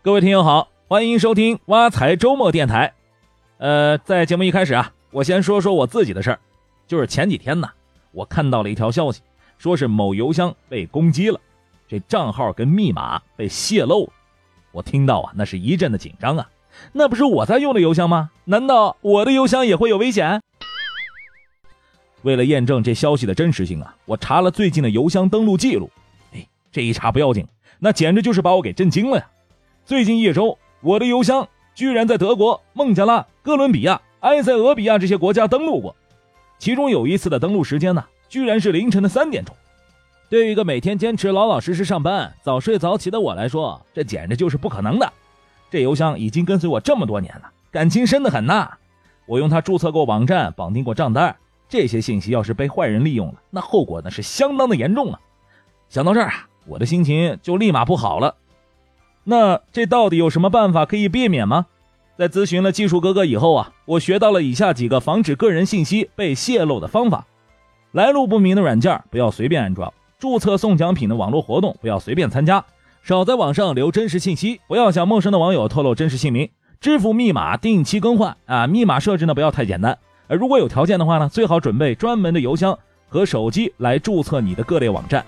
各位听友好，欢迎收听挖财周末电台。呃，在节目一开始啊，我先说说我自己的事儿。就是前几天呢，我看到了一条消息，说是某邮箱被攻击了，这账号跟密码被泄露了。我听到啊，那是一阵的紧张啊。那不是我在用的邮箱吗？难道我的邮箱也会有危险？为了验证这消息的真实性啊，我查了最近的邮箱登录记录。哎，这一查不要紧，那简直就是把我给震惊了呀！最近一周，我的邮箱居然在德国、孟加拉、哥伦比亚、埃塞俄比亚这些国家登录过，其中有一次的登录时间呢，居然是凌晨的三点钟。对于一个每天坚持老老实实上班、早睡早起的我来说，这简直就是不可能的。这邮箱已经跟随我这么多年了，感情深得很呐。我用它注册过网站、绑定过账单，这些信息要是被坏人利用了，那后果那是相当的严重啊！想到这儿啊，我的心情就立马不好了。那这到底有什么办法可以避免吗？在咨询了技术哥哥以后啊，我学到了以下几个防止个人信息被泄露的方法：来路不明的软件不要随便安装；注册送奖品的网络活动不要随便参加；少在网上留真实信息，不要向陌生的网友透露真实姓名；支付密码定期更换啊，密码设置呢不要太简单。呃，如果有条件的话呢，最好准备专门的邮箱和手机来注册你的各类网站。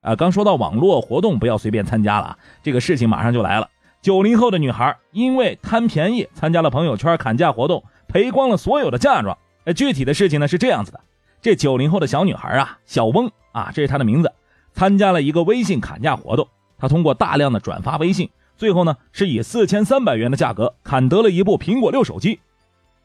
啊，刚说到网络活动不要随便参加了，这个事情马上就来了。九零后的女孩因为贪便宜参加了朋友圈砍价活动，赔光了所有的嫁妆。哎，具体的事情呢是这样子的：这九零后的小女孩啊，小翁啊，这是她的名字，参加了一个微信砍价活动。她通过大量的转发微信，最后呢是以四千三百元的价格砍得了一部苹果六手机。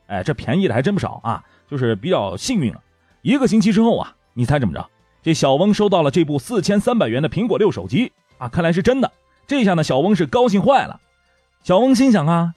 哎，这便宜的还真不少啊，就是比较幸运了。一个星期之后啊，你猜怎么着？这小翁收到了这部四千三百元的苹果六手机啊，看来是真的。这下呢，小翁是高兴坏了。小翁心想啊，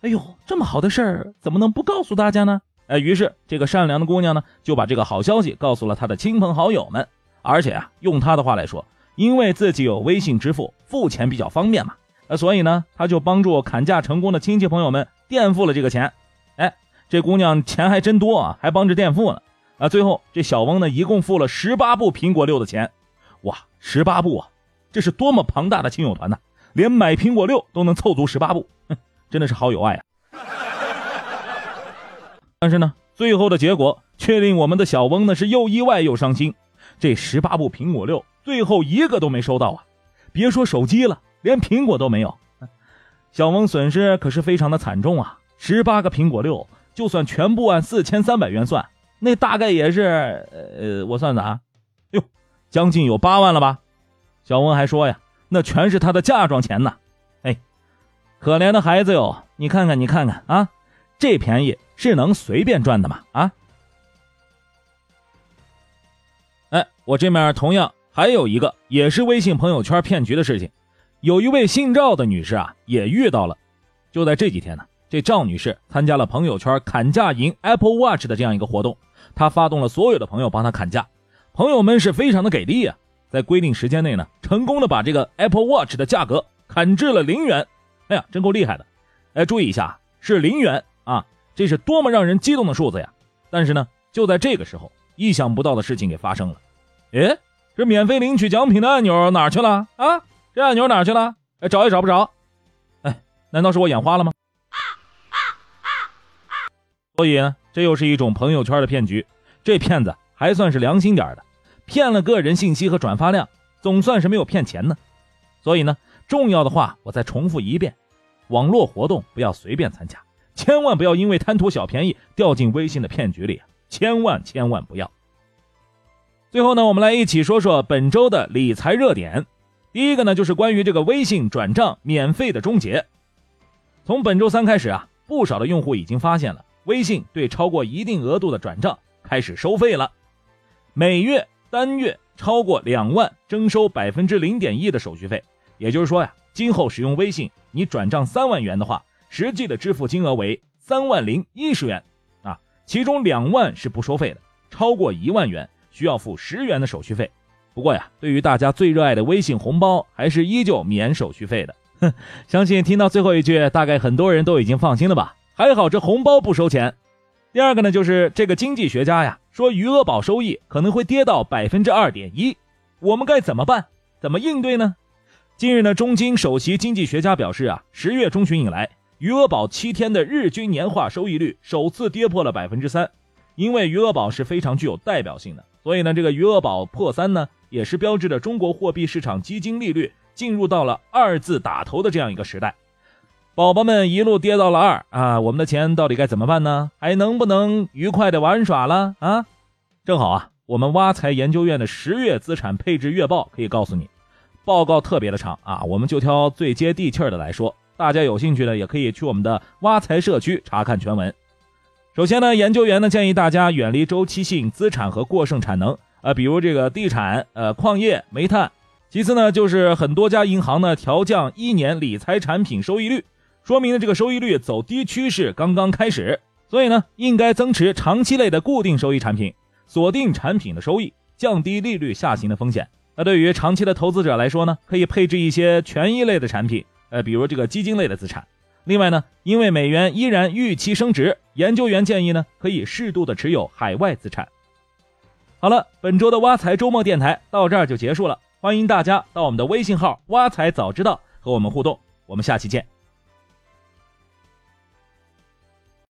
哎呦，这么好的事儿怎么能不告诉大家呢？哎，于是这个善良的姑娘呢，就把这个好消息告诉了她的亲朋好友们。而且啊，用她的话来说，因为自己有微信支付，付钱比较方便嘛，呃，所以呢，她就帮助砍价成功的亲戚朋友们垫付了这个钱。哎，这姑娘钱还真多啊，还帮着垫付呢。啊，最后这小翁呢，一共付了十八部苹果六的钱，哇，十八部啊，这是多么庞大的亲友团呐！连买苹果六都能凑足十八部，哼，真的是好有爱啊！但是呢，最后的结果却令我们的小翁呢是又意外又伤心。这十八部苹果六最后一个都没收到啊！别说手机了，连苹果都没有。小翁损失可是非常的惨重啊！十八个苹果六，就算全部按四千三百元算。那大概也是，呃，我算算啊，哟，将近有八万了吧？小翁还说呀，那全是他的嫁妆钱呢。哎，可怜的孩子哟，你看看，你看看啊，这便宜是能随便赚的吗？啊？哎，我这面同样还有一个，也是微信朋友圈骗局的事情。有一位姓赵的女士啊，也遇到了，就在这几天呢，这赵女士参加了朋友圈砍价赢 Apple Watch 的这样一个活动。她发动了所有的朋友帮她砍价，朋友们是非常的给力啊，在规定时间内呢，成功的把这个 Apple Watch 的价格砍至了零元。哎呀，真够厉害的！哎，注意一下，是零元啊，这是多么让人激动的数字呀！但是呢，就在这个时候，意想不到的事情给发生了。哎，这免费领取奖品的按钮哪去了啊？这按钮哪去了？哎，找也找不着。哎，难道是我眼花了吗？所以呢？这又是一种朋友圈的骗局，这骗子还算是良心点的，骗了个人信息和转发量，总算是没有骗钱呢。所以呢，重要的话我再重复一遍：网络活动不要随便参加，千万不要因为贪图小便宜掉进微信的骗局里，千万千万不要。最后呢，我们来一起说说本周的理财热点。第一个呢，就是关于这个微信转账免费的终结。从本周三开始啊，不少的用户已经发现了。微信对超过一定额度的转账开始收费了，每月单月超过两万征收百分之零点一的手续费。也就是说呀，今后使用微信，你转账三万元的话，实际的支付金额为三万零一十元啊，其中两万是不收费的，超过一万元需要付十元的手续费。不过呀，对于大家最热爱的微信红包，还是依旧免手续费的。哼，相信听到最后一句，大概很多人都已经放心了吧。还好这红包不收钱。第二个呢，就是这个经济学家呀说余额宝收益可能会跌到百分之二点一，我们该怎么办？怎么应对呢？近日呢，中金首席经济学家表示啊，十月中旬以来，余额宝七天的日均年化收益率首次跌破了百分之三。因为余额宝是非常具有代表性的，所以呢，这个余额宝破三呢，也是标志着中国货币市场基金利率进入到了二字打头的这样一个时代。宝宝们一路跌到了二啊，我们的钱到底该怎么办呢？还能不能愉快的玩耍了啊？正好啊，我们挖财研究院的十月资产配置月报可以告诉你。报告特别的长啊，我们就挑最接地气儿的来说。大家有兴趣的也可以去我们的挖财社区查看全文。首先呢，研究员呢建议大家远离周期性资产和过剩产能，呃，比如这个地产、呃矿业、煤炭。其次呢，就是很多家银行呢调降一年理财产品收益率，说明呢这个收益率走低趋势刚刚开始。所以呢，应该增持长期类的固定收益产品，锁定产品的收益，降低利率下行的风险。那对于长期的投资者来说呢，可以配置一些权益类的产品，呃，比如这个基金类的资产。另外呢，因为美元依然预期升值，研究员建议呢，可以适度的持有海外资产。好了，本周的挖财周末电台到这儿就结束了，欢迎大家到我们的微信号“挖财早知道”和我们互动，我们下期见。